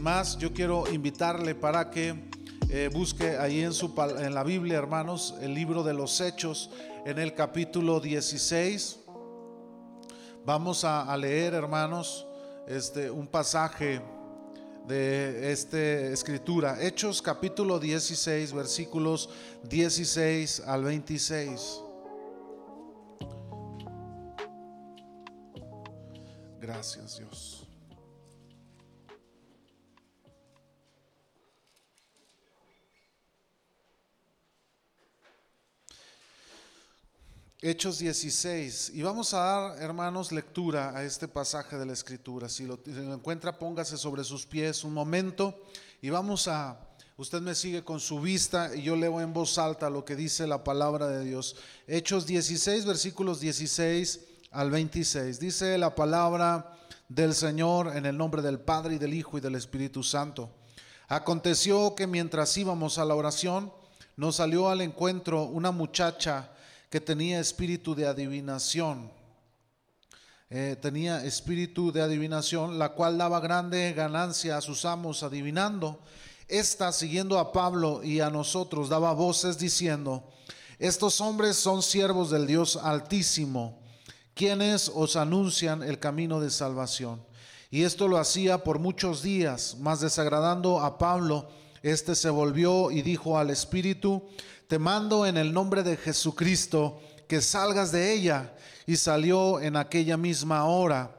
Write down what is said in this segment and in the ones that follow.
más, yo quiero invitarle para que eh, busque ahí en, su, en la Biblia, hermanos, el libro de los Hechos, en el capítulo 16. Vamos a, leer, hermanos, este, un pasaje de esta escritura. Hechos capítulo 16, versículos 16 al 26. Gracias Dios. Hechos 16. Y vamos a dar, hermanos, lectura a este pasaje de la Escritura. Si lo, encuentra, póngase sobre sus pies un momento y vamos a, usted me sigue con su vista y yo leo en voz alta lo que dice la palabra de Dios. Hechos 16, versículos 16 al 26. Dice la palabra del Señor en el nombre del Padre y del Hijo y del Espíritu Santo. Aconteció que mientras íbamos a la oración, nos salió al encuentro una muchacha, que tenía espíritu de adivinación. Eh, tenía espíritu de adivinación, la cual daba grande ganancia a sus amos adivinando. Esta, siguiendo a Pablo y a nosotros, daba voces diciendo, estos hombres son siervos del Dios Altísimo, quienes os anuncian el camino de salvación. Y esto lo hacía por muchos días, mas desagradando a Pablo, este se volvió y dijo al Espíritu, te mando en el nombre de Jesucristo que salgas de ella. Y salió en aquella misma hora.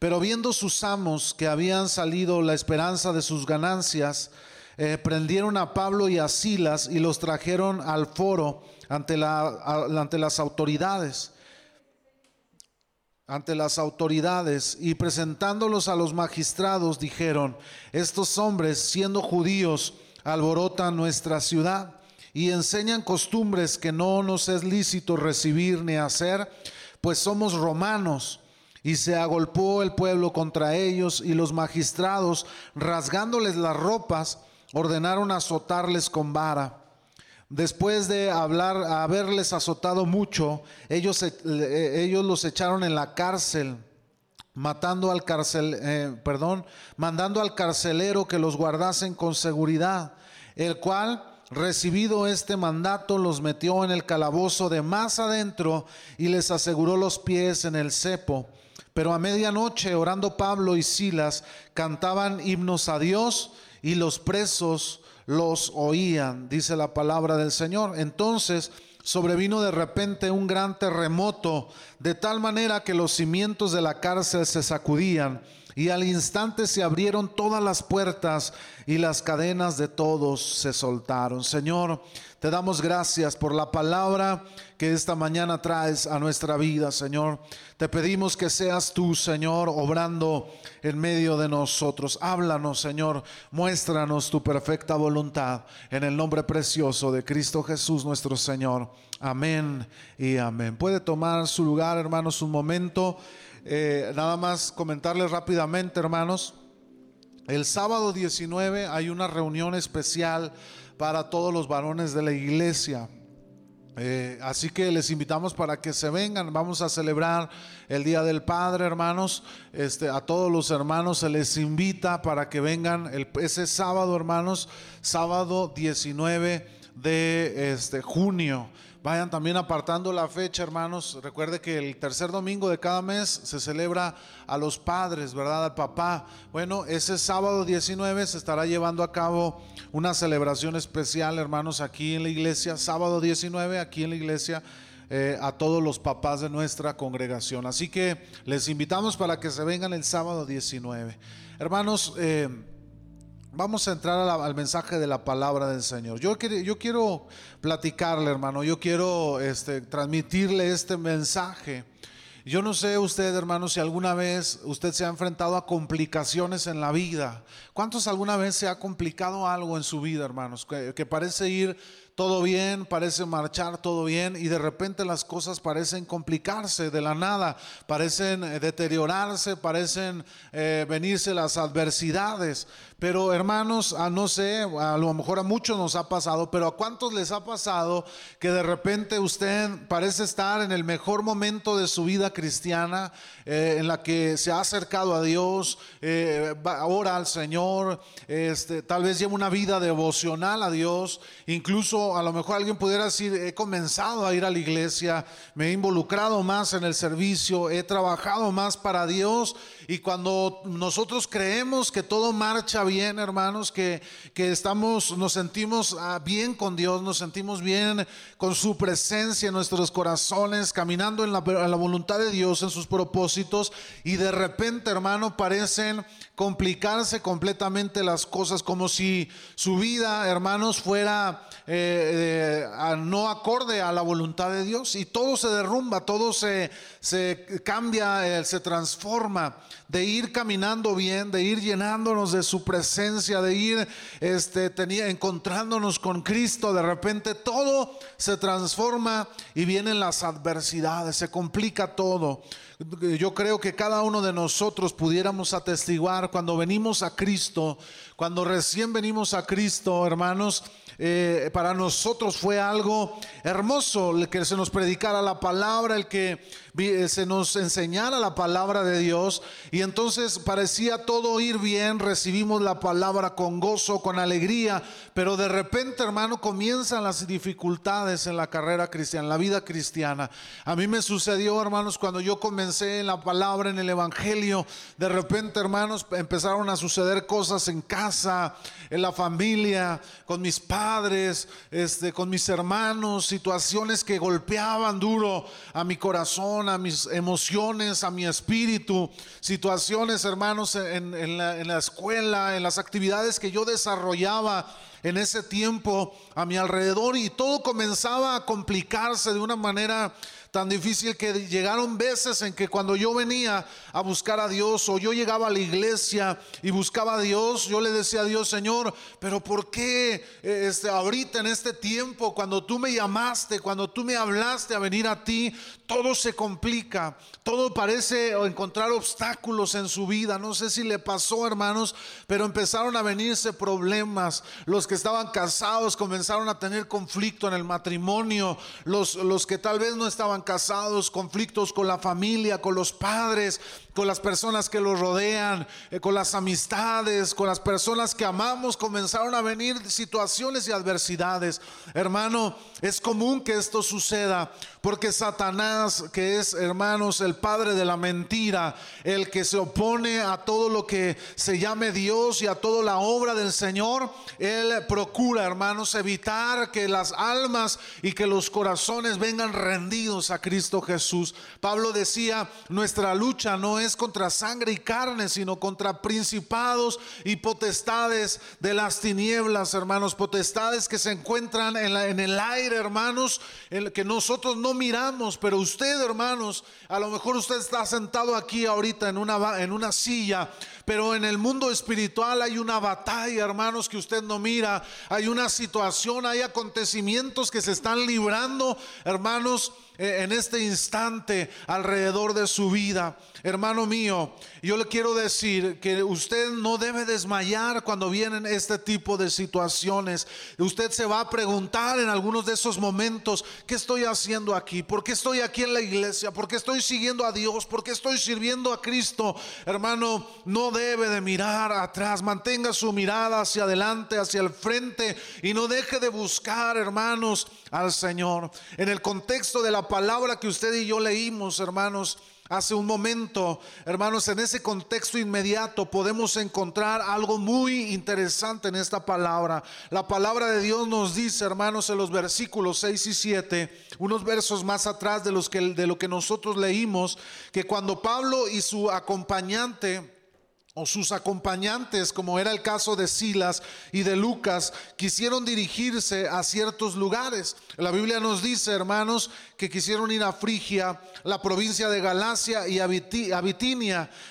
Pero viendo sus amos que habían salido la esperanza de sus ganancias, eh, prendieron a Pablo y a Silas y los trajeron al foro ante, la, ante las autoridades ante las autoridades y presentándolos a los magistrados dijeron, estos hombres siendo judíos alborotan nuestra ciudad y enseñan costumbres que no nos es lícito recibir ni hacer, pues somos romanos. Y se agolpó el pueblo contra ellos y los magistrados, rasgándoles las ropas, ordenaron azotarles con vara. Después de hablar, haberles azotado mucho, ellos, eh, ellos los echaron en la cárcel, matando al carcel, eh, perdón, mandando al carcelero que los guardasen con seguridad, el cual recibido este mandato, los metió en el calabozo de más adentro y les aseguró los pies en el cepo. Pero a medianoche, orando Pablo y Silas, cantaban himnos a Dios y los presos los oían, dice la palabra del Señor. Entonces sobrevino de repente un gran terremoto, de tal manera que los cimientos de la cárcel se sacudían y al instante se abrieron todas las puertas y las cadenas de todos se soltaron. Señor, te damos gracias por la palabra que esta mañana traes a nuestra vida, Señor. Te pedimos que seas tú, Señor, obrando en medio de nosotros. Háblanos, Señor. Muéstranos tu perfecta voluntad en el nombre precioso de Cristo Jesús, nuestro Señor. Amén y amén. Puede tomar su lugar, hermanos, un momento. Eh, nada más comentarles rápidamente, hermanos. El sábado 19 hay una reunión especial para todos los varones de la iglesia. Eh, así que les invitamos para que se vengan. Vamos a celebrar el Día del Padre, hermanos. Este, a todos los hermanos se les invita para que vengan el, ese sábado, hermanos, sábado 19 de este, junio. Vayan también apartando la fecha, hermanos. Recuerde que el tercer domingo de cada mes se celebra a los padres, ¿verdad? Al papá. Bueno, ese sábado 19 se estará llevando a cabo una celebración especial, hermanos, aquí en la iglesia. Sábado 19, aquí en la iglesia. Eh, a todos los papás de nuestra congregación. Así que les invitamos para que se vengan el sábado 19. Hermanos, eh, Vamos a entrar al mensaje de la palabra del Señor. Yo, yo quiero platicarle, hermano, yo quiero este, transmitirle este mensaje. Yo no sé usted, hermano, si alguna vez usted se ha enfrentado a complicaciones en la vida. ¿Cuántos alguna vez se ha complicado algo en su vida, hermanos? Que parece ir todo bien, parece marchar todo bien y de repente las cosas parecen complicarse de la nada, parecen eh, deteriorarse, parecen eh, venirse las adversidades. Pero hermanos, a no sé, a lo mejor a muchos nos ha pasado, pero a cuántos les ha pasado que de repente usted parece estar en el mejor momento de su vida cristiana, eh, en la que se ha acercado a Dios, eh, ora al Señor, este, tal vez lleva una vida devocional a Dios, incluso a lo mejor alguien pudiera decir, he comenzado a ir a la iglesia, me he involucrado más en el servicio, he trabajado más para Dios y cuando nosotros creemos que todo marcha bien, hermanos, que, que estamos, nos sentimos ah, bien con Dios, nos sentimos bien con su presencia en nuestros corazones, caminando en la, voluntad de Dios, en sus propósitos, y de repente, hermano, parecen complicarse completamente las cosas, como si su vida, hermanos, fuera eh, eh, no acorde a la voluntad de Dios, y todo se derrumba, todo se, se cambia, eh, se transforma de ir caminando bien, de ir llenándonos de su presencia, de ir este, tenía, encontrándonos con Cristo. De repente todo se transforma y vienen las adversidades, se complica todo. Yo creo que cada uno de nosotros pudiéramos atestiguar cuando venimos a Cristo, cuando recién venimos a Cristo, hermanos, eh, para nosotros fue algo hermoso el que se nos predicara la palabra, el que se nos enseñara la palabra de Dios y entonces parecía todo ir bien, recibimos la palabra con gozo, con alegría, pero de repente, hermano, comienzan las dificultades en la carrera cristiana, en la vida cristiana. A mí me sucedió, hermanos, cuando yo comencé en la palabra, en el Evangelio, de repente, hermanos, empezaron a suceder cosas en casa, en la familia, con mis padres, este, con mis hermanos, situaciones que golpeaban duro a mi corazón, a mis emociones, a mi espíritu, situaciones, hermanos, en, la, escuela, en las actividades que yo desarrollaba en ese tiempo a mi alrededor y todo comenzaba a complicarse de una manera tan difícil que llegaron veces en que cuando yo venía a buscar a Dios o yo llegaba a la iglesia y buscaba a Dios, yo le decía a Dios, Señor, pero ¿por qué eh, este, ahorita en este tiempo, cuando tú me llamaste, cuando tú me hablaste a venir a ti, todo se complica, todo parece encontrar obstáculos en su vida. No sé si le pasó, hermanos, pero empezaron a venirse problemas. Los que estaban casados comenzaron a tener conflicto en el matrimonio, los, los que tal vez no estaban casados, conflictos con la familia, con los padres, con las personas que los rodean, eh, con las amistades, con las personas que amamos, comenzaron a venir situaciones y adversidades. Hermano, es común que esto suceda porque Satanás, que es, hermanos, el padre de la mentira, el que se opone a todo lo que se llame Dios y a toda la obra del Señor, él procura, hermanos, evitar que las almas y que los corazones vengan rendidos a Cristo Jesús. Pablo decía, nuestra lucha no es contra sangre y carne, sino contra principados y potestades de las tinieblas, hermanos, potestades que se encuentran en, el aire, hermanos, en que nosotros no miramos, pero usted, hermanos, a lo mejor usted está sentado aquí ahorita en una, en una silla, pero en el mundo espiritual hay una batalla, hermanos, que usted no mira, hay una situación, hay acontecimientos que se están librando, hermanos, en este instante alrededor de su vida. Hermano mío, yo le quiero decir que usted no debe desmayar cuando vienen este tipo de situaciones. Usted se va a preguntar en algunos de esos momentos, ¿qué estoy haciendo aquí? ¿Por qué estoy aquí en la iglesia? ¿Por qué estoy siguiendo a Dios? ¿Por qué estoy sirviendo a Cristo? Hermano, no debe de mirar atrás, mantenga su mirada hacia adelante, hacia el frente y no deje de buscar, hermanos, al Señor. En el contexto de la palabra que usted y yo leímos, hermanos, hace un momento, hermanos, en ese contexto inmediato podemos encontrar algo muy interesante en esta palabra. La palabra de Dios nos dice, hermanos, en los versículos 6 y 7, unos versos más atrás de, los que, de lo que nosotros leímos, que cuando Pablo y su acompañante, o sus acompañantes, como era el caso de Silas y de Lucas, quisieron dirigirse a ciertos lugares. La Biblia nos dice, hermanos, que quisieron ir a Frigia, la provincia de Galacia y a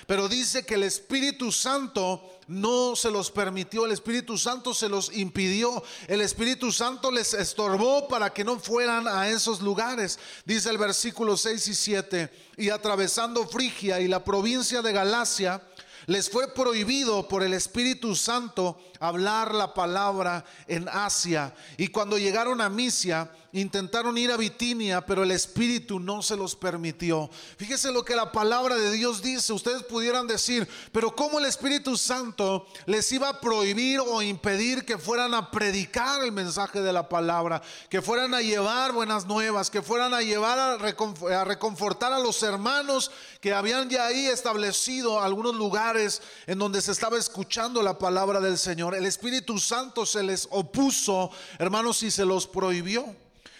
pero dice que el Espíritu Santo no se los permitió, el Espíritu Santo se los impidió, el Espíritu Santo les estorbó para que no fueran a esos lugares. Dice el versículo 6 y 7, y atravesando Frigia y la provincia de Galacia, les fue prohibido por el Espíritu Santo hablar la palabra en Asia. Y cuando llegaron a Misia, intentaron ir a Bitinia, pero el Espíritu no se los permitió. Fíjese lo que la palabra de Dios dice. Ustedes pudieran decir, pero ¿cómo el Espíritu Santo les iba a prohibir o impedir que fueran a predicar el mensaje de la palabra, que fueran a llevar buenas nuevas, que fueran a llevar a, reconfortar a los hermanos que habían ya ahí establecido algunos lugares en donde se estaba escuchando la palabra del Señor? El Espíritu Santo se les opuso, hermanos, y se los prohibió.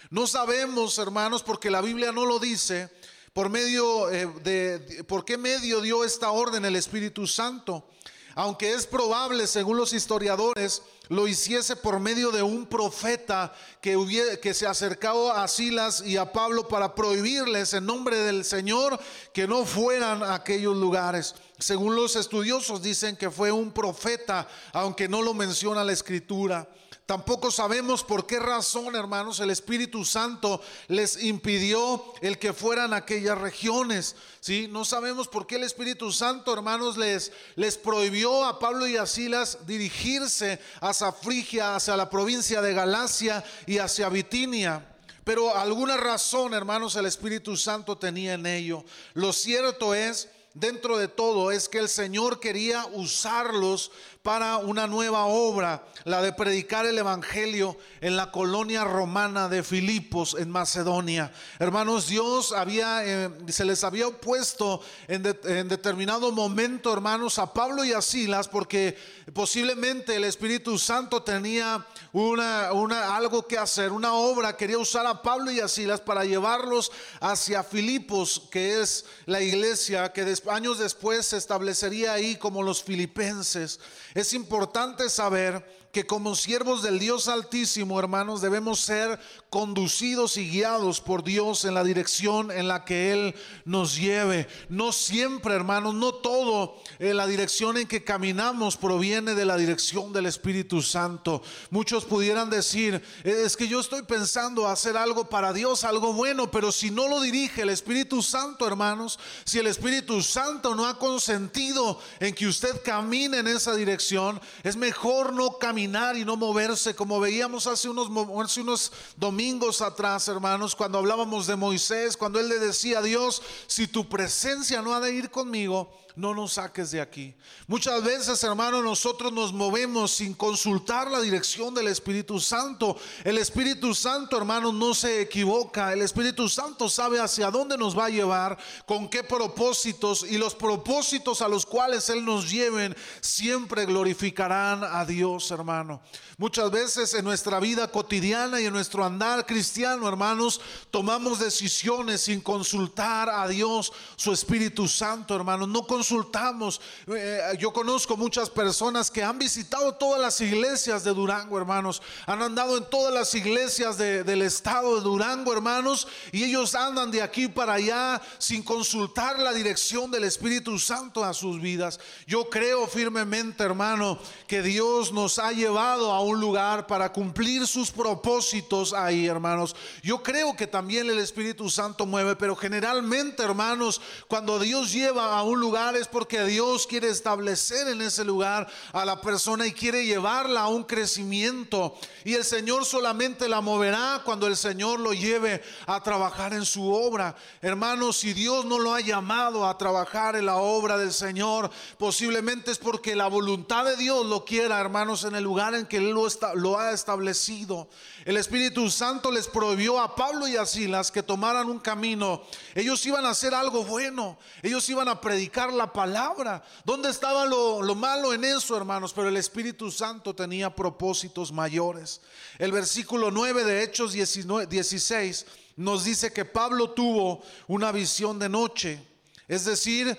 No sabemos, hermanos, porque la Biblia no lo dice, por medio eh, de, por qué medio dio esta orden el Espíritu Santo. Aunque es probable, según los historiadores, lo hiciese por medio de un profeta que, que se acercó a Silas y a Pablo para prohibirles en nombre del Señor que no fueran a aquellos lugares. Según los estudiosos dicen que fue un profeta, aunque no lo menciona la escritura. Tampoco sabemos por qué razón, hermanos, el Espíritu Santo les impidió el que fueran a aquellas regiones. ¿sí? No sabemos por qué el Espíritu Santo, hermanos, les, les prohibió a Pablo y a Silas dirigirse hacia Frigia, hacia la provincia de Galacia y hacia Bitinia. Pero alguna razón, hermanos, el Espíritu Santo tenía en ello. Lo cierto es dentro de todo es que el Señor quería usarlos para una nueva obra, la de predicar el Evangelio en la colonia romana de Filipos, en Macedonia. Hermanos, Dios había, eh, se les había opuesto en, determinado momento, hermanos, a Pablo y a Silas, porque posiblemente el Espíritu Santo tenía una, una, algo que hacer, una obra, quería usar a Pablo y a Silas para llevarlos hacia Filipos, que es la iglesia que años después se establecería ahí como los filipenses. Es importante saber que como siervos del Dios Altísimo, hermanos, debemos ser conducidos y guiados por Dios en la dirección en la que Él nos lleve. No siempre, hermanos, no todo en la dirección en que caminamos proviene de la dirección del Espíritu Santo. Muchos pudieran decir, es que yo estoy pensando hacer algo para Dios, algo bueno, pero si no lo dirige el Espíritu Santo, hermanos, si el Espíritu Santo no ha consentido en que usted camine en esa dirección, es mejor no caminar y no moverse, como veíamos hace unos, hace unos domingos atrás, hermanos, cuando hablábamos de Moisés, cuando él le decía a Dios, si tu presencia no ha de ir conmigo, no nos saques de aquí. Muchas veces, hermano, nosotros nos movemos sin consultar la dirección del Espíritu Santo. El Espíritu Santo, hermano, no se equivoca. El Espíritu Santo sabe hacia dónde nos va a llevar, con qué propósitos y los propósitos a los cuales Él nos lleven siempre glorificarán a Dios, hermano. Muchas veces en nuestra vida cotidiana y en nuestro andar cristiano, hermanos, tomamos decisiones sin consultar a Dios, su Espíritu Santo, hermanos. No consultamos. Eh, yo conozco muchas personas que han visitado todas las iglesias de Durango, hermanos. Han andado en todas las iglesias del estado de Durango, hermanos. Y ellos andan de aquí para allá sin consultar la dirección del Espíritu Santo a sus vidas. Yo creo firmemente, hermano, que Dios nos ha llevado a un lugar para cumplir sus propósitos ahí, hermanos. Yo creo que también el Espíritu Santo mueve, pero generalmente, hermanos, cuando Dios lleva a un lugar es porque Dios quiere establecer en ese lugar a la persona y quiere llevarla a un crecimiento. Y el Señor solamente la moverá cuando el Señor lo lleve a trabajar en su obra. Hermanos, si Dios no lo ha llamado a trabajar en la obra del Señor, posiblemente es porque la voluntad de Dios lo quiera, hermanos, en el lugar en que Él lo, lo ha establecido. El Espíritu Santo les prohibió a Pablo y a Silas que tomaran un camino. Ellos iban a hacer algo bueno. Ellos iban a predicar la palabra. ¿Dónde estaba lo, lo malo en eso, hermanos? Pero el Espíritu Santo tenía propósitos mayores. El versículo 9 de Hechos 19, 16 nos dice que Pablo tuvo una visión de noche. Es decir,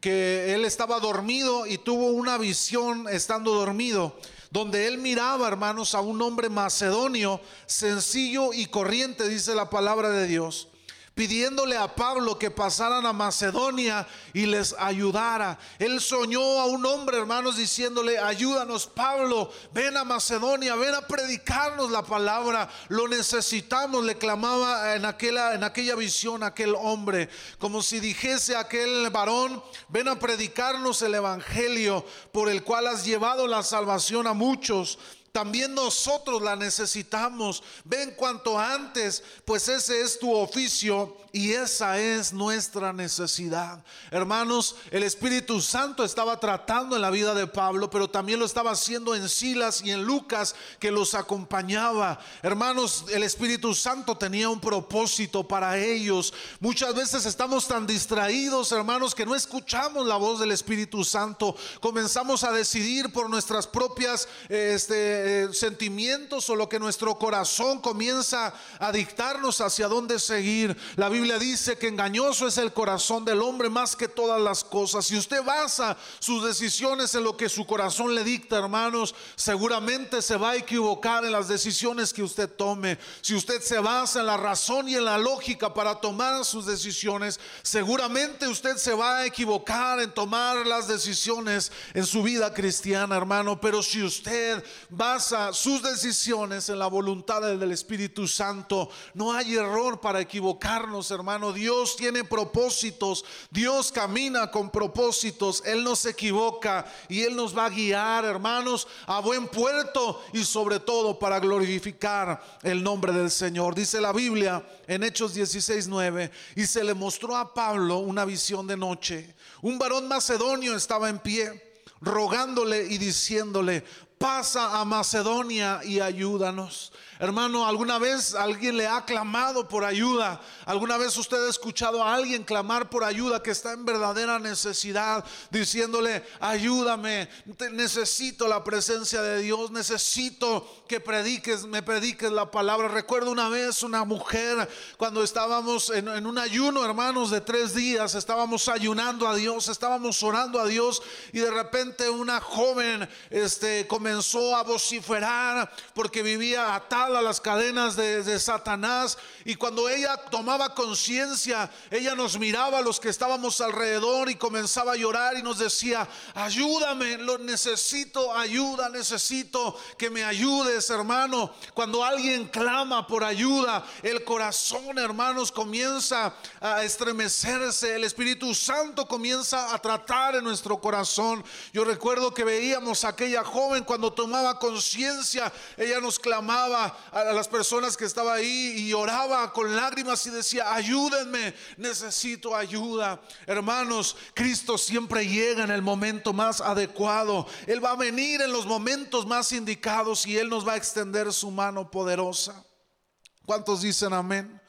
que él estaba dormido y tuvo una visión estando dormido donde él miraba, hermanos, a un hombre macedonio, sencillo y corriente, dice la palabra de Dios. Pidiéndole a Pablo que pasaran a Macedonia y les ayudara. Él soñó a un hombre, hermanos, diciéndole, ayúdanos Pablo, ven a Macedonia, ven a predicarnos la palabra, lo necesitamos, le clamaba en aquella, en aquella visión aquel hombre, como si dijese aquel varón, ven a predicarnos el Evangelio por el cual has llevado la salvación a muchos. También nosotros la necesitamos. Ven cuanto antes, pues ese es tu oficio y esa es nuestra necesidad. Hermanos, el Espíritu Santo estaba tratando en la vida de Pablo, pero también lo estaba haciendo en Silas y en Lucas que los acompañaba. Hermanos, el Espíritu Santo tenía un propósito para ellos. Muchas veces estamos tan distraídos, hermanos, que no escuchamos la voz del Espíritu Santo. Comenzamos a decidir por nuestras propias este, eh, sentimientos o lo que nuestro corazón comienza a dictarnos hacia dónde seguir. La Biblia dice que engañoso es el corazón del hombre más que todas las cosas. Si usted basa sus decisiones en lo que su corazón le dicta, hermanos, seguramente se va a equivocar en las decisiones que usted tome. Si usted se basa en la razón y en la lógica para tomar sus decisiones, seguramente usted se va a equivocar en tomar las decisiones en su vida cristiana, hermano. Pero si usted sus decisiones en la voluntad del Espíritu Santo, no hay error para equivocarnos, hermano. Dios tiene propósitos. Dios camina con propósitos. Él no se equivoca y Él nos va a guiar, hermanos, a buen puerto y sobre todo para glorificar el nombre del Señor. Dice la Biblia en Hechos 16, 9, y se le mostró a Pablo una visión de noche. Un varón macedonio estaba en pie rogándole y diciéndole, pasa a Macedonia y ayúdanos. Hermano, ¿alguna vez alguien le ha clamado por ayuda? ¿Alguna vez usted ha escuchado a alguien clamar por ayuda que está en verdadera necesidad, diciéndole, ayúdame, necesito la presencia de Dios, necesito que prediques, me prediques la palabra? Recuerdo una vez una mujer cuando estábamos en, en un ayuno, hermanos, de tres días, estábamos ayunando a Dios, estábamos orando a Dios y de repente una joven este, comenzó a vociferar porque vivía atada a las cadenas de, Satanás. Y cuando ella tomaba conciencia, ella nos miraba a los que estábamos alrededor y comenzaba a llorar y nos decía, ayúdame, lo necesito ayuda, necesito que me ayudes, hermano. Cuando alguien clama por ayuda, el corazón, hermanos, comienza a estremecerse, el Espíritu Santo comienza a tratar en nuestro corazón. Yo recuerdo que veíamos a aquella joven cuando tomaba conciencia, ella nos clamaba, a las personas que estaba ahí y oraba con lágrimas y decía, ayúdenme, necesito ayuda. Hermanos, Cristo siempre llega en el momento más adecuado. Él va a venir en los momentos más indicados y Él nos va a extender su mano poderosa. ¿Cuántos dicen amén?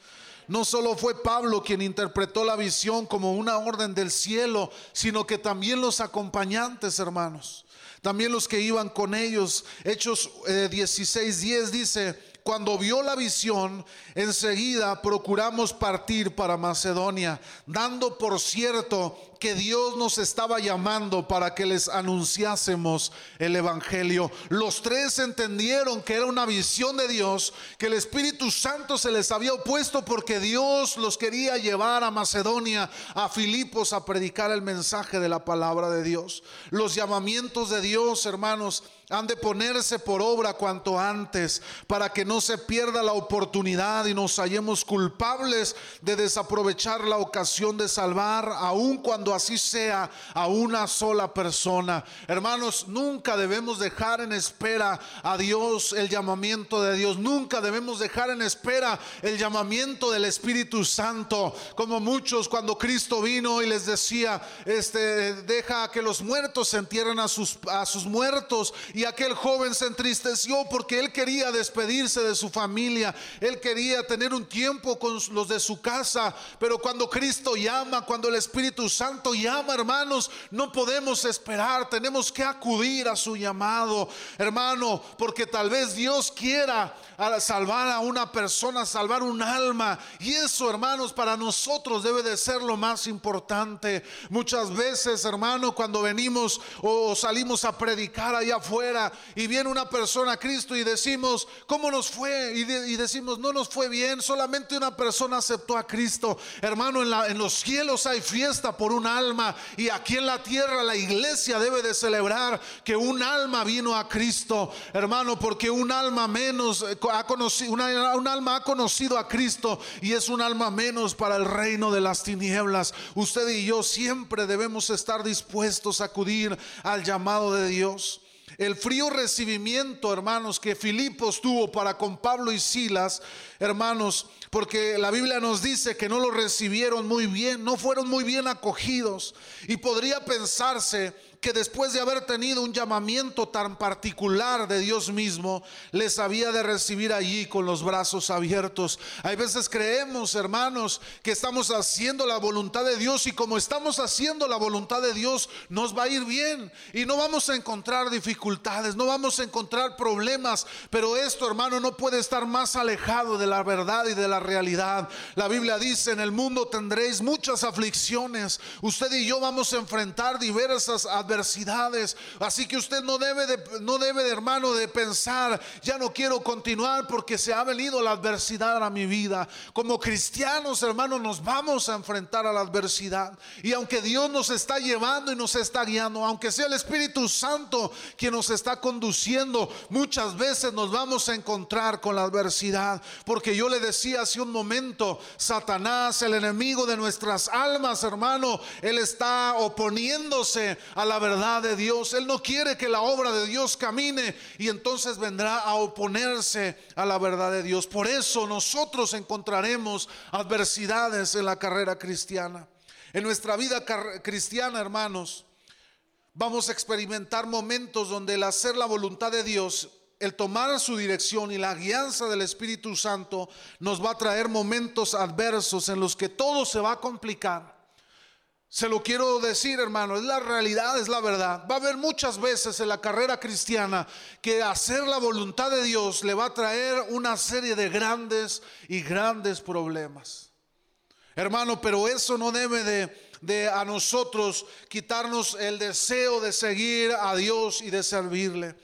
No solo fue Pablo quien interpretó la visión como una orden del cielo, sino que también los acompañantes, hermanos. También los que iban con ellos. Hechos 16, eh, 16:10 dice, cuando vio la visión, enseguida procuramos partir para Macedonia, dando por cierto que Dios nos estaba llamando para que les anunciásemos el Evangelio. Los tres entendieron que era una visión de Dios, que el Espíritu Santo se les había opuesto porque Dios los quería llevar a Macedonia, a Filipos, a predicar el mensaje de la palabra de Dios. Los llamamientos de Dios, hermanos, han de ponerse por obra cuanto antes para que no se pierda la oportunidad y nos hallemos culpables de desaprovechar la ocasión de salvar, aun cuando así sea a una sola persona. Hermanos, nunca debemos dejar en espera a Dios el llamamiento de Dios. Nunca debemos dejar en espera el llamamiento del Espíritu Santo. Como muchos cuando Cristo vino y les decía, este, deja que los muertos se entierren a sus, a sus muertos. Y aquel joven se entristeció porque él quería despedirse de su familia. Él quería tener un tiempo con los de su casa. Pero cuando Cristo llama, cuando el Espíritu Santo Llama, hermanos, no podemos esperar, tenemos que acudir a su llamado, hermano, porque tal vez Dios quiera salvar a una persona, salvar un alma. Y eso, hermanos, para nosotros debe de ser lo más importante. Muchas veces, hermano, cuando venimos o salimos a predicar allá afuera y viene una persona a Cristo y decimos, ¿cómo nos fue? Y, decimos, no nos fue bien, solamente una persona aceptó a Cristo. Hermano, en, la, en los cielos hay fiesta por un alma y aquí en la tierra la iglesia debe de celebrar que un alma vino a Cristo, hermano, porque un alma menos eh, ha conocido, un alma ha conocido a Cristo y es un alma menos para el reino de las tinieblas. Usted y yo siempre debemos estar dispuestos a acudir al llamado de Dios. El frío recibimiento, hermanos, que Filipos tuvo para con Pablo y Silas, hermanos, porque la Biblia nos dice que no lo recibieron muy bien, no fueron muy bien acogidos. Y podría pensarse que después de haber tenido un llamamiento tan particular de Dios mismo, les había de recibir allí con los brazos abiertos. Hay veces creemos, hermanos, que estamos haciendo la voluntad de Dios y como estamos haciendo la voluntad de Dios, nos va a ir bien y no vamos a encontrar dificultades, no vamos a encontrar problemas, pero esto, hermano, no puede estar más alejado de la verdad y de la realidad. La Biblia dice, en el mundo tendréis muchas aflicciones. Usted y yo vamos a enfrentar diversas adversidades. Así que usted no debe de, no debe de hermano de pensar, ya no quiero continuar porque se ha venido la adversidad a mi vida. Como cristianos, hermanos, nos vamos a enfrentar a la adversidad. Y aunque Dios nos está llevando y nos está guiando, aunque sea el Espíritu Santo quien nos está conduciendo, muchas veces nos vamos a encontrar con la adversidad. Porque yo le decía hace un momento, Satanás, el enemigo de nuestras almas, hermano, él está oponiéndose a la verdad de Dios. Él no quiere que la obra de Dios camine y entonces vendrá a oponerse a la verdad de Dios. Por eso nosotros encontraremos adversidades en la carrera cristiana. En nuestra vida cristiana, hermanos, vamos a experimentar momentos donde el hacer la voluntad de Dios el tomar su dirección y la guianza del Espíritu Santo nos va a traer momentos adversos en los que todo se va a complicar. Se lo quiero decir, hermano, es la realidad, es la verdad. Va a haber muchas veces en la carrera cristiana que hacer la voluntad de Dios le va a traer una serie de grandes y grandes problemas. Hermano, pero eso no debe de, de a nosotros quitarnos el deseo de seguir a Dios y de servirle.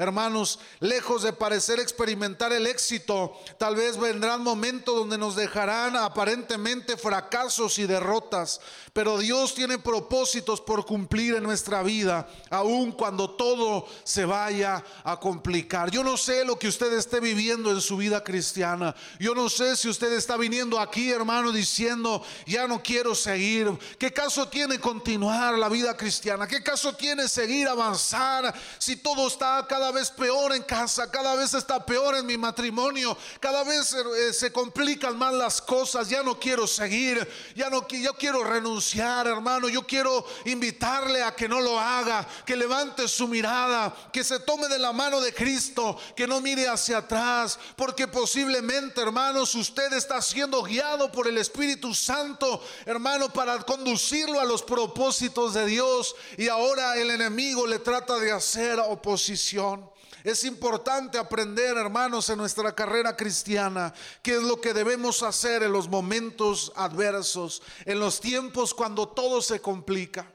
Hermanos, lejos de parecer experimentar el éxito, tal vez vendrán momentos donde nos dejarán aparentemente fracasos y derrotas, pero Dios tiene propósitos por cumplir en nuestra vida, aun cuando todo se vaya a complicar. Yo no sé lo que usted esté viviendo en su vida cristiana. Yo no sé si usted está viniendo aquí, hermano, diciendo, ya no quiero seguir. ¿Qué caso tiene continuar la vida cristiana? ¿Qué caso tiene seguir avanzar si todo está cada vez peor en casa, cada vez está peor en mi matrimonio, cada vez eh, se complican más las cosas, ya no quiero seguir, ya no yo quiero renunciar, hermano, yo quiero invitarle a que no lo haga, que levante su mirada, que se tome de la mano de Cristo, que no mire hacia atrás, porque posiblemente, hermanos, usted está siendo guiado por el Espíritu Santo, hermano, para conducirlo a los propósitos de Dios y ahora el enemigo le trata de hacer oposición. Es importante aprender, hermanos, en nuestra carrera cristiana, qué es lo que debemos hacer en los momentos adversos, en los tiempos cuando todo se complica.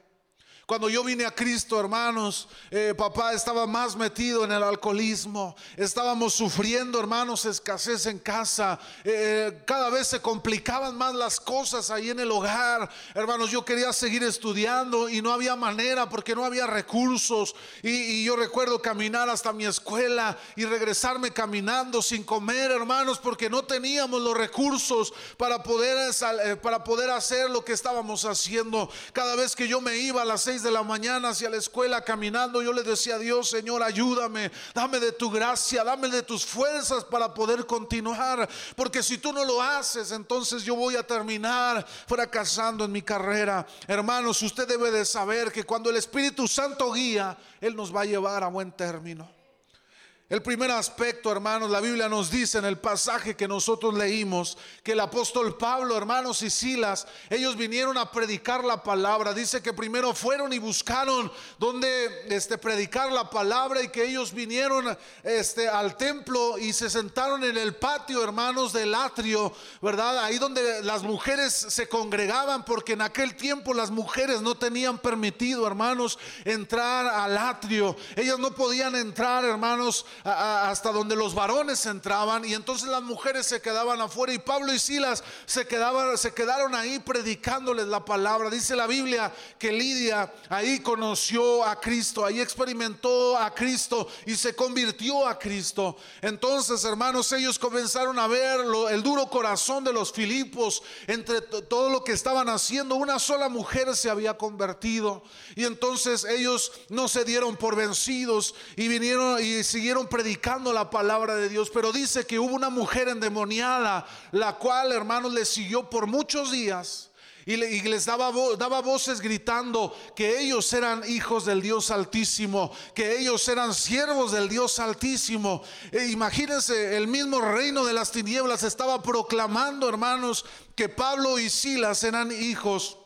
Cuando yo vine a Cristo, hermanos, eh, papá estaba más metido en el alcoholismo. Estábamos sufriendo, hermanos, escasez en casa. Eh, cada vez se complicaban más las cosas ahí en el hogar. Hermanos, yo quería seguir estudiando y no había manera porque no había recursos. Y, yo recuerdo caminar hasta mi escuela y regresarme caminando sin comer, hermanos, porque no teníamos los recursos para poder, eh, para poder hacer lo que estábamos haciendo. Cada vez que yo me iba a las de la mañana hacia la escuela caminando, yo le decía a Dios, Señor, ayúdame, dame de tu gracia, dame de tus fuerzas para poder continuar, porque si tú no lo haces, entonces yo voy a terminar fracasando en mi carrera. Hermanos, usted debe de saber que cuando el Espíritu Santo guía, Él nos va a llevar a buen término. El primer aspecto, hermanos, la Biblia nos dice en el pasaje que nosotros leímos que el apóstol Pablo, hermanos y Silas, ellos vinieron a predicar la palabra. Dice que primero fueron y buscaron donde este, predicar la palabra y que ellos vinieron este, al templo y se sentaron en el patio, hermanos, del atrio, ¿verdad? Ahí donde las mujeres se congregaban porque en aquel tiempo las mujeres no tenían permitido, hermanos, entrar al atrio. Ellas no podían entrar, hermanos hasta donde los varones entraban y entonces las mujeres se quedaban afuera y Pablo y Silas se quedaban se quedaron ahí predicándoles la palabra. Dice la Biblia que Lidia ahí conoció a Cristo, ahí experimentó a Cristo y se convirtió a Cristo. Entonces, hermanos, ellos comenzaron a ver el duro corazón de los Filipos entre todo lo que estaban haciendo. Una sola mujer se había convertido y entonces ellos no se dieron por vencidos y vinieron y siguieron predicando la palabra de Dios, pero dice que hubo una mujer endemoniada, la cual, hermanos, le siguió por muchos días. Y, les daba, voces gritando que ellos eran hijos del Dios Altísimo, que ellos eran siervos del Dios Altísimo. E imagínense, el mismo reino de las tinieblas estaba proclamando, hermanos, que Pablo y Silas eran hijos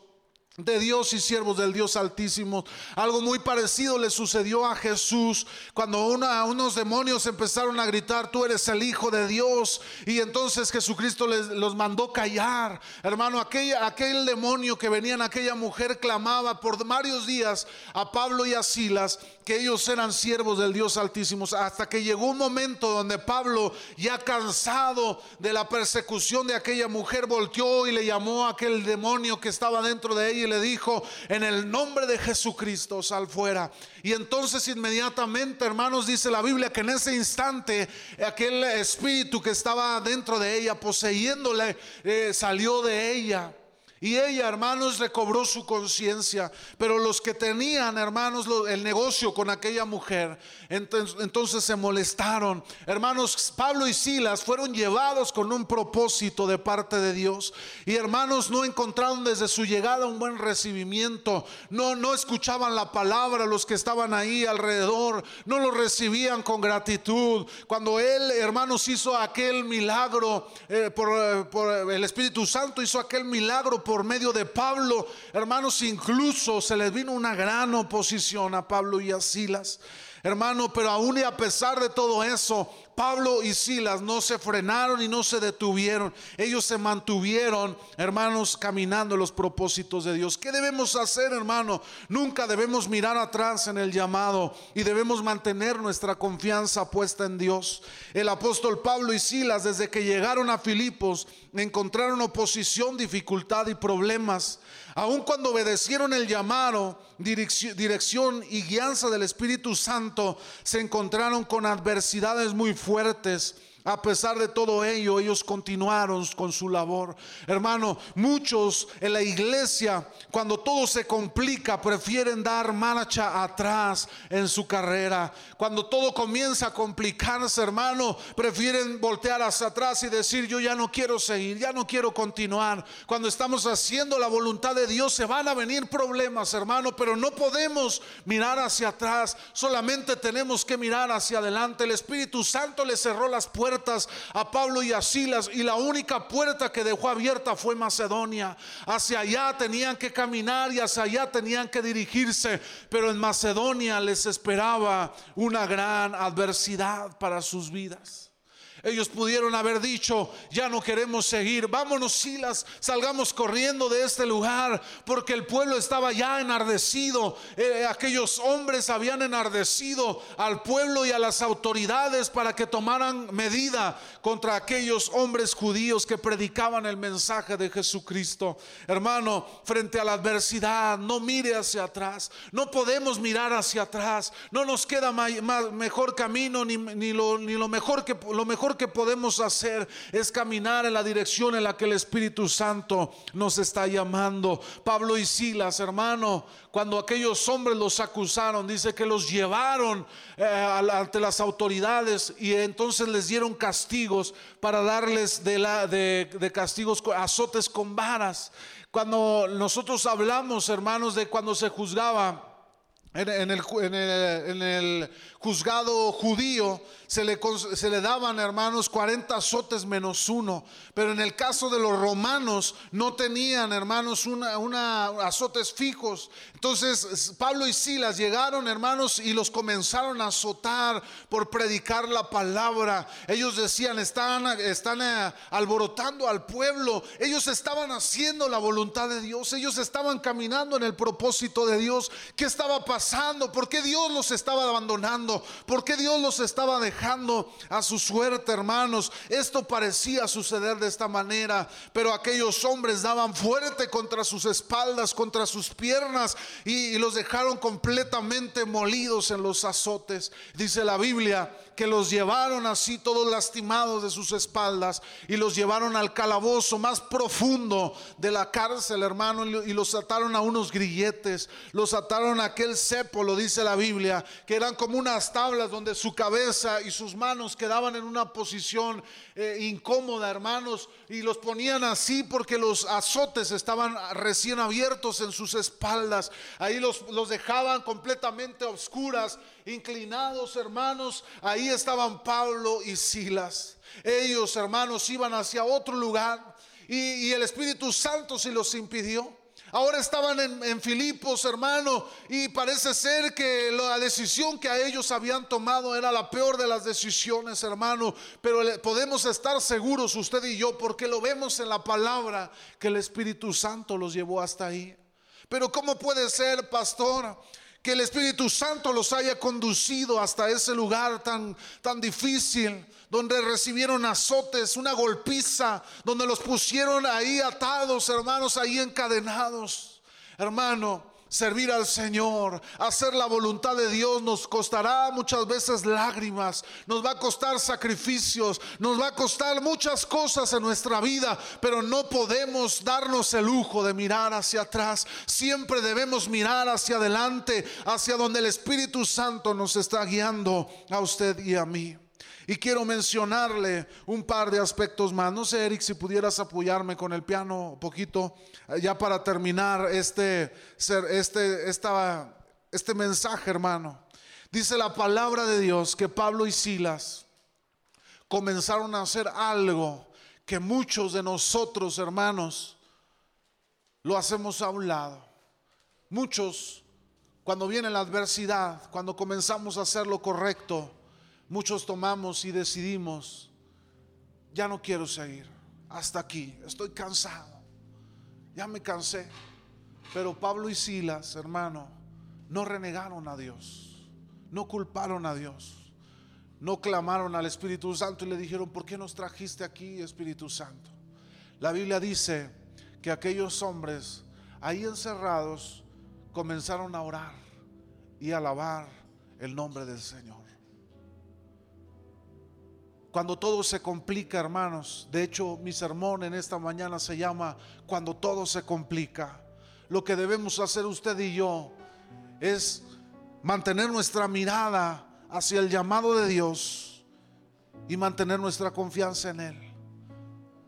de Dios y siervos del Dios Altísimo. Algo muy parecido le sucedió a Jesús cuando unos demonios empezaron a gritar, tú eres el Hijo de Dios. Y entonces Jesucristo les, los mandó callar. Hermano, aquel demonio que venía en aquella mujer clamaba por varios días a Pablo y a Silas que ellos eran siervos del Dios Altísimo. Hasta que llegó un momento donde Pablo, ya cansado de la persecución de aquella mujer, volteó y le llamó a aquel demonio que estaba dentro de ella le dijo, en el nombre de Jesucristo, sal fuera. Y entonces inmediatamente, hermanos, dice la Biblia que en ese instante aquel espíritu que estaba dentro de ella, poseyéndole, eh, salió de ella. Y ella, hermanos, recobró su conciencia. Pero los que tenían, hermanos, el negocio con aquella mujer, entonces, se molestaron. Hermanos, Pablo y Silas fueron llevados con un propósito de parte de Dios. Y hermanos, no encontraron desde su llegada un buen recibimiento. No, no escuchaban la palabra los que estaban ahí alrededor. No lo recibían con gratitud. Cuando él, hermanos, hizo aquel milagro eh, por, por el Espíritu Santo, hizo aquel milagro por medio de Pablo, hermanos, incluso se les vino una gran oposición a Pablo y a Silas. Hermano, pero aún y a pesar de todo eso, Pablo y Silas no se frenaron y no se detuvieron. Ellos se mantuvieron, hermanos, caminando los propósitos de Dios. ¿Qué debemos hacer, hermano? Nunca debemos mirar atrás en el llamado y debemos mantener nuestra confianza puesta en Dios. El apóstol Pablo y Silas, desde que llegaron a Filipos, encontraron oposición, dificultad y problemas. Aun cuando obedecieron el llamado, dirección y guianza del Espíritu Santo, se encontraron con adversidades muy fuertes fuertes a pesar de todo ello, ellos continuaron con su labor. Hermano, muchos en la iglesia, cuando todo se complica, prefieren dar marcha atrás en su carrera. Cuando todo comienza a complicarse, hermano, prefieren voltear hacia atrás y decir, yo ya no quiero seguir, ya no quiero continuar. Cuando estamos haciendo la voluntad de Dios, se van a venir problemas, hermano, pero no podemos mirar hacia atrás, solamente tenemos que mirar hacia adelante. El Espíritu Santo le cerró las puertas a Pablo y a Silas y la única puerta que dejó abierta fue Macedonia. Hacia allá tenían que caminar y hacia allá tenían que dirigirse, pero en Macedonia les esperaba una gran adversidad para sus vidas. Ellos pudieron haber dicho, ya no queremos seguir, vámonos Silas, salgamos corriendo de este lugar, porque el pueblo estaba ya enardecido. Eh, aquellos hombres habían enardecido al pueblo y a las autoridades para que tomaran medida contra aquellos hombres judíos que predicaban el mensaje de Jesucristo. Hermano, frente a la adversidad, no mire hacia atrás, no podemos mirar hacia atrás, no nos queda mejor camino ni, ni, lo, ni lo mejor que lo mejor que podemos hacer es caminar en la dirección en la que el Espíritu Santo nos está llamando. Pablo y Silas, hermano, cuando aquellos hombres los acusaron, dice que los llevaron eh, ante las autoridades y entonces les dieron castigos para darles de, la, de, de castigos, azotes con varas. Cuando nosotros hablamos, hermanos, de cuando se juzgaba en, el, en, el, juzgado judío se le, se le, daban, hermanos, 40 azotes menos uno. Pero en el caso de los romanos no tenían, hermanos, una, una, azotes fijos. Entonces Pablo y Silas llegaron, hermanos, y los comenzaron a azotar por predicar la palabra. Ellos decían, están, están eh, alborotando al pueblo. Ellos estaban haciendo la voluntad de Dios. Ellos estaban caminando en el propósito de Dios. ¿Qué estaba pasando? ¿Por qué Dios los estaba abandonando? ¿Por qué Dios los estaba dejando a su suerte, hermanos? Esto parecía suceder de esta manera, pero aquellos hombres daban fuerte contra sus espaldas, contra sus piernas y, los dejaron completamente molidos en los azotes. Dice la Biblia que los llevaron así todos lastimados de sus espaldas y los llevaron al calabozo más profundo de la cárcel, hermano, y los ataron a unos grilletes, los ataron a aquel cepo, lo dice la Biblia, que eran como unas tablas donde su cabeza y sus manos quedaban en una posición eh, incómoda, hermanos, y los ponían así porque los azotes estaban recién abiertos en sus espaldas. Ahí los, los dejaban completamente oscuras, inclinados, hermanos. Ahí estaban Pablo y Silas. Ellos, hermanos, iban hacia otro lugar y, el Espíritu Santo se los impidió. Ahora estaban en, Filipos, hermano, y parece ser que la decisión que a ellos habían tomado era la peor de las decisiones, hermano. Pero podemos estar seguros, usted y yo, porque lo vemos en la palabra, que el Espíritu Santo los llevó hasta ahí. Pero ¿cómo puede ser, pastor? Que el Espíritu Santo los haya conducido hasta ese lugar tan, tan difícil, donde recibieron azotes, una golpiza, donde los pusieron ahí atados, hermanos, ahí encadenados. Hermano, Servir al Señor, hacer la voluntad de Dios nos costará muchas veces lágrimas, nos va a costar sacrificios, nos va a costar muchas cosas en nuestra vida, pero no podemos darnos el lujo de mirar hacia atrás. Siempre debemos mirar hacia adelante, hacia donde el Espíritu Santo nos está guiando a usted y a mí. Y quiero mencionarle un par de aspectos más. No sé, Eric, si pudieras apoyarme con el piano un poquito, eh, ya para terminar este, este, este mensaje, hermano. Dice la palabra de Dios que Pablo y Silas comenzaron a hacer algo que muchos de nosotros, hermanos, lo hacemos a un lado. Muchos, cuando viene la adversidad, cuando comenzamos a hacer lo correcto, muchos tomamos y decidimos, ya no quiero seguir, hasta aquí, estoy cansado, ya me cansé. Pero Pablo y Silas, hermano, no renegaron a Dios, no culparon a Dios, no clamaron al Espíritu Santo y le dijeron, ¿por qué nos trajiste aquí, Espíritu Santo? La Biblia dice que aquellos hombres ahí encerrados comenzaron a orar y alabar el nombre del Señor. Cuando todo se complica, hermanos. De hecho, mi sermón en esta mañana se llama Cuando todo se complica. Lo que debemos hacer usted y yo es mantener nuestra mirada hacia el llamado de Dios y mantener nuestra confianza en Él.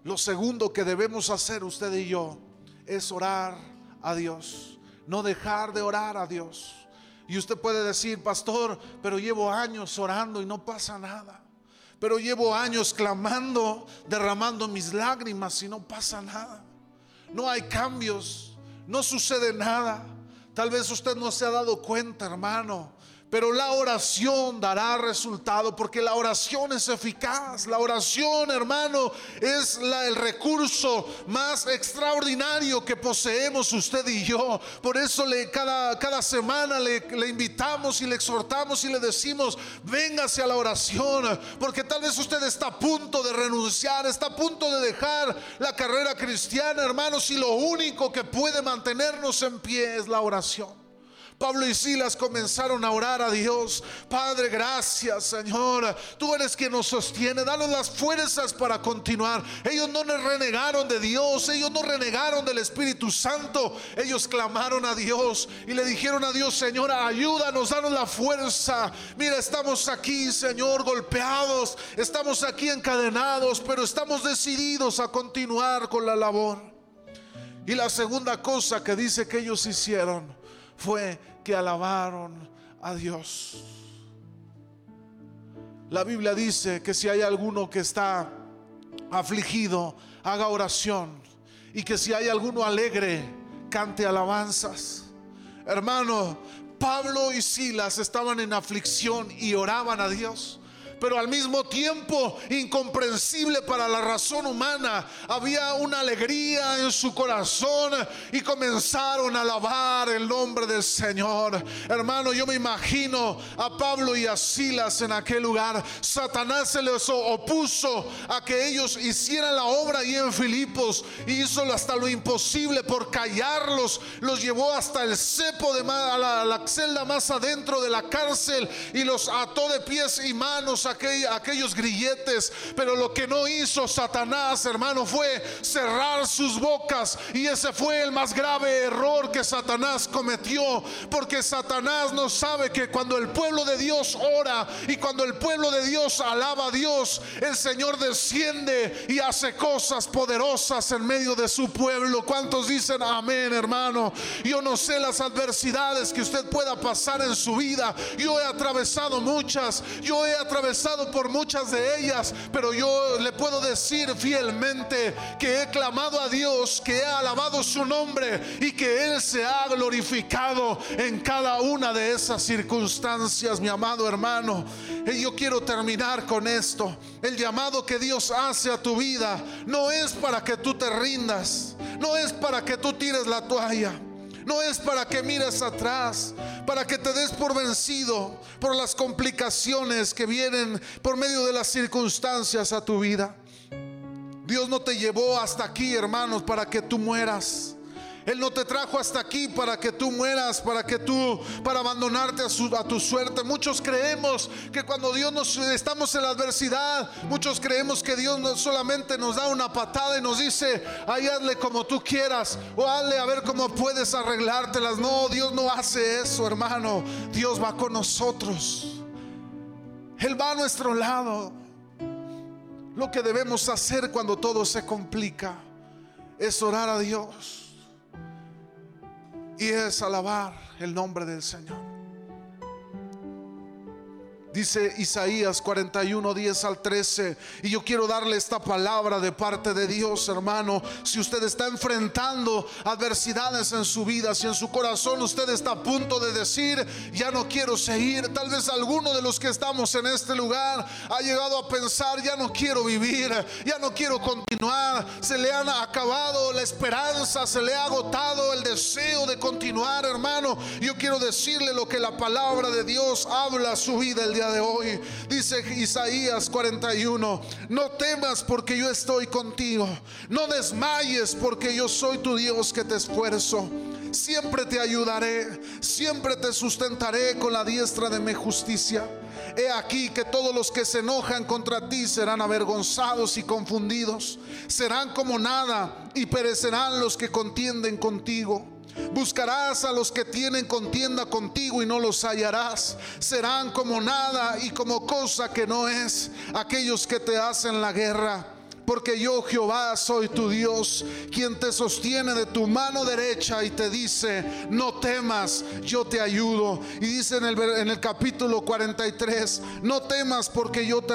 Lo segundo que debemos hacer usted y yo es orar a Dios, no dejar de orar a Dios. Y usted puede decir, pastor, pero llevo años orando y no pasa nada pero llevo años clamando, derramando mis lágrimas y no pasa nada. No hay cambios, no sucede nada. Tal vez usted no se ha dado cuenta, hermano, pero la oración dará resultado porque la oración es eficaz. La oración, hermano, es el recurso más extraordinario que poseemos usted y yo. Por eso le, cada, cada semana le, le invitamos y le exhortamos y le decimos, véngase a la oración. Porque tal vez usted está a punto de renunciar, está a punto de dejar la carrera cristiana, hermanos, y lo único que puede mantenernos en pie es la oración. Pablo y Silas comenzaron a orar a Dios. Padre, gracias Señor. Tú eres quien nos sostiene. Danos las fuerzas para continuar. Ellos no renegaron de Dios. Ellos no renegaron del Espíritu Santo. Ellos clamaron a Dios y le dijeron a Dios, Señor, ayúdanos, danos la fuerza. Mira, estamos aquí, Señor, golpeados. Estamos aquí encadenados, pero estamos decididos a continuar con la labor. Y la segunda cosa que dice que ellos hicieron fue que alabaron a Dios. La Biblia dice que si hay alguno que está afligido, haga oración. Y que si hay alguno alegre, cante alabanzas. Hermano, Pablo y Silas estaban en aflicción y oraban a Dios pero al mismo tiempo incomprensible para la razón humana. Había una alegría en su corazón y comenzaron a alabar el nombre del Señor. Hermano, yo me imagino a Pablo y a Silas en aquel lugar. Satanás se les opuso a que ellos hicieran la obra ahí en Filipos y hizo hasta lo imposible por callarlos. Los llevó hasta el cepo de la celda más adentro de la cárcel y los ató de pies y manos aquellos grilletes, pero lo que no hizo Satanás, hermano, fue cerrar sus bocas. Y ese fue el más grave error que Satanás cometió, porque Satanás no sabe que cuando el pueblo de Dios ora y cuando el pueblo de Dios alaba a Dios, el Señor desciende y hace cosas poderosas en medio de su pueblo. ¿Cuántos dicen amén, hermano? Yo no sé las adversidades que usted pueda pasar en su vida. Yo he atravesado muchas. Yo he atravesado por muchas de ellas, pero yo le puedo decir fielmente que he clamado a Dios, que he alabado su nombre y que Él se ha glorificado en cada una de esas circunstancias, mi amado hermano. Y yo quiero terminar con esto. El llamado que Dios hace a tu vida no es para que tú te rindas, no es para que tú tires la toalla. No es para que mires atrás, para que te des por vencido por las complicaciones que vienen por medio de las circunstancias a tu vida. Dios no te llevó hasta aquí, hermanos, para que tú mueras. Él no te trajo hasta aquí para que tú mueras, para que tú, para abandonarte a, tu suerte. Muchos creemos que cuando Dios nos estamos en la adversidad, muchos creemos que Dios no solamente nos da una patada y nos dice, ahí hazle como tú quieras, o hazle a ver cómo puedes arreglártelas. No, Dios no hace eso, hermano. Dios va con nosotros. Él va a nuestro lado. Lo que debemos hacer cuando todo se complica es orar a Dios y es alabar el nombre del Señor. Dice Isaías 41, 10 al 13. Y yo quiero darle esta palabra de parte de Dios, hermano. Si usted está enfrentando adversidades en su vida, si en su corazón usted está a punto de decir, ya no quiero seguir. Tal vez alguno de los que estamos en este lugar ha llegado a pensar, ya no quiero vivir, ya no quiero continuar. Se le han acabado la esperanza, se le ha agotado el deseo de continuar, hermano. Yo quiero decirle lo que la palabra de Dios habla a su vida el día de hoy. Dice Isaías 41, no temas porque yo estoy contigo, no desmayes porque yo soy tu Dios que te esfuerzo. Siempre te ayudaré, siempre te sustentaré con la diestra de mi justicia. He aquí que todos los que se enojan contra ti serán avergonzados y confundidos. Serán como nada y perecerán los que contienden contigo. Buscarás a los que tienen contienda contigo y no los hallarás. Serán como nada y como cosa que no es aquellos que te hacen la guerra. Porque yo Jehová soy tu Dios, quien te sostiene de tu mano derecha y te dice, no temas, yo te ayudo. Y dice en el, en el capítulo 43, no temas porque yo te,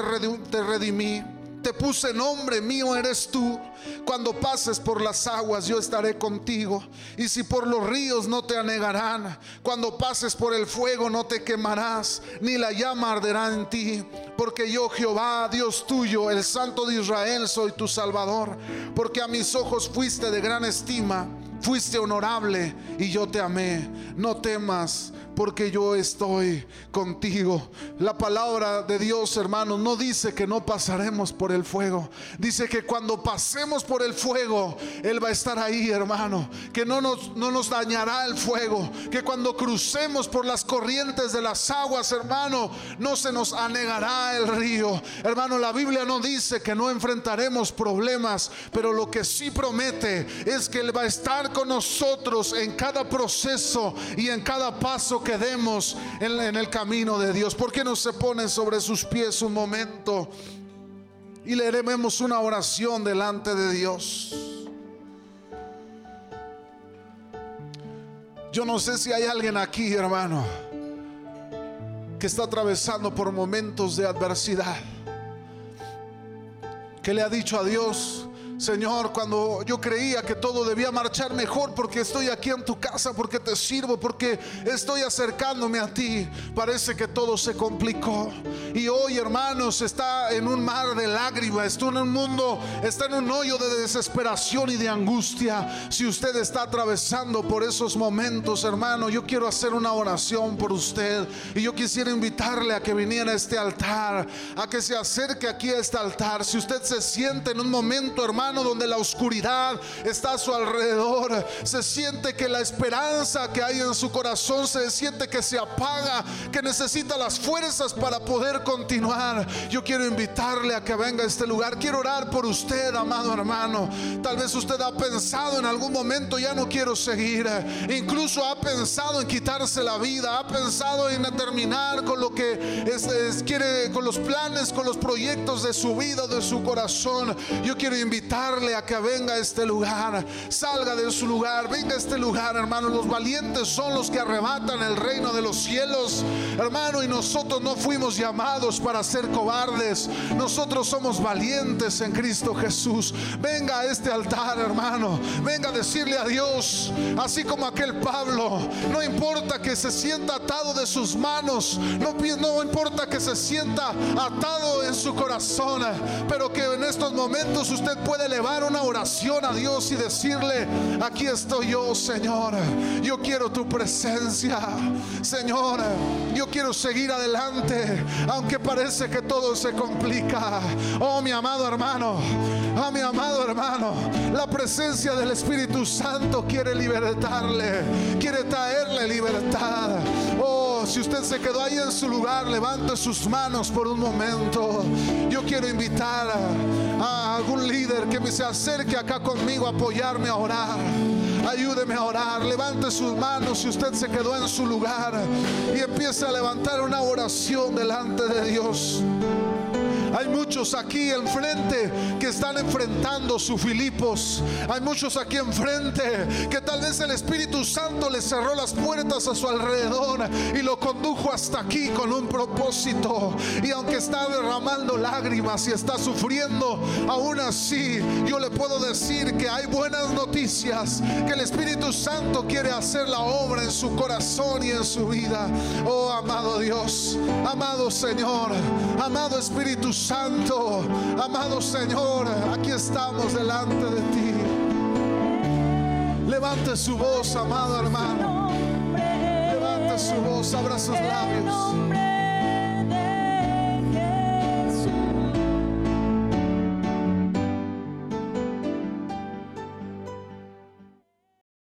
te redimí te puse nombre, mío eres tú. Cuando pases por las aguas, yo estaré contigo. Y si por los ríos no te anegarán, cuando pases por el fuego no te quemarás, ni la llama arderá en ti. Porque yo, Jehová, Dios tuyo, el Santo de Israel, soy tu Salvador. Porque a mis ojos fuiste de gran estima, fuiste honorable y yo te amé. No temas porque yo estoy contigo. La palabra de Dios, hermanos, no dice que no pasaremos por el fuego. Dice que cuando pasemos por el fuego, Él va a estar ahí, hermano. Que no nos, no nos dañará el fuego. Que cuando crucemos por las corrientes de las aguas, hermano, no se nos anegará el río. Hermano, la Biblia no dice que no enfrentaremos problemas, pero lo que sí promete es que Él va a estar con nosotros en cada proceso y en cada paso que demos en, el camino de Dios. ¿Por qué no se ponen sobre sus pies un momento y leeremos una oración delante de Dios? Yo no sé si hay alguien aquí, hermano, que está atravesando por momentos de adversidad, que le ha dicho a Dios, Señor, cuando yo creía que todo debía marchar mejor porque estoy aquí en tu casa, porque te sirvo, porque estoy acercándome a ti, parece que todo se complicó. Y hoy, hermanos, está en un mar de lágrimas, está en un mundo, está en un hoyo de desesperación y de angustia. Si usted está atravesando por esos momentos, hermano, yo quiero hacer una oración por usted y yo quisiera invitarle a que viniera a este altar, a que se acerque aquí a este altar. Si usted se siente en un momento, hermano, donde la oscuridad está a su alrededor. Se siente que la esperanza que hay en su corazón se siente que se apaga, que necesita las fuerzas para poder continuar. Yo quiero invitarle a que venga a este lugar. Quiero orar por usted, amado hermano. Tal vez usted ha pensado en algún momento, ya no quiero seguir. Incluso ha pensado en quitarse la vida, ha pensado en terminar con lo que quiere, con los planes, con los proyectos de su vida, de su corazón. Yo quiero invitar a que venga a este lugar, salga de su lugar, venga a este lugar, hermano. Los valientes son los que arrebatan el reino de los cielos, hermano. Y nosotros no fuimos llamados para ser cobardes, nosotros somos valientes en Cristo Jesús. Venga a este altar, hermano. Venga a decirle a Dios, así como aquel Pablo, no importa que se sienta atado de sus manos, no, no importa que se sienta atado en su corazón, pero que en estos momentos usted puede elevar una oración a Dios y decirle, aquí estoy yo, Señor. Yo quiero tu presencia, Señor. Yo quiero seguir adelante, aunque parece que todo se complica. Oh, mi amado hermano, oh, mi amado hermano, la presencia del Espíritu Santo quiere libertarle, quiere traerle libertad. Oh, si usted se quedó ahí en su lugar, levante sus manos por un momento. Yo quiero invitar a algún líder que me se acerque acá conmigo a apoyarme a orar. Ayúdeme a orar. Levante sus manos si usted se quedó en su lugar y empiece a levantar una oración delante de Dios. Hay muchos aquí enfrente que están enfrentando su Filipos. Hay muchos aquí enfrente que tal vez el Espíritu Santo le cerró las puertas a su alrededor y lo condujo hasta aquí con un propósito. Y aunque está derramando lágrimas y está sufriendo, aún así yo le puedo decir que hay buenas noticias, que el Espíritu Santo quiere hacer la obra en su corazón y en su vida. Oh, amado Dios, amado Señor, amado Espíritu Santo. Santo, amado Señor, aquí estamos delante de ti. Levante su voz, amado hermano. Levante su voz, abra sus labios.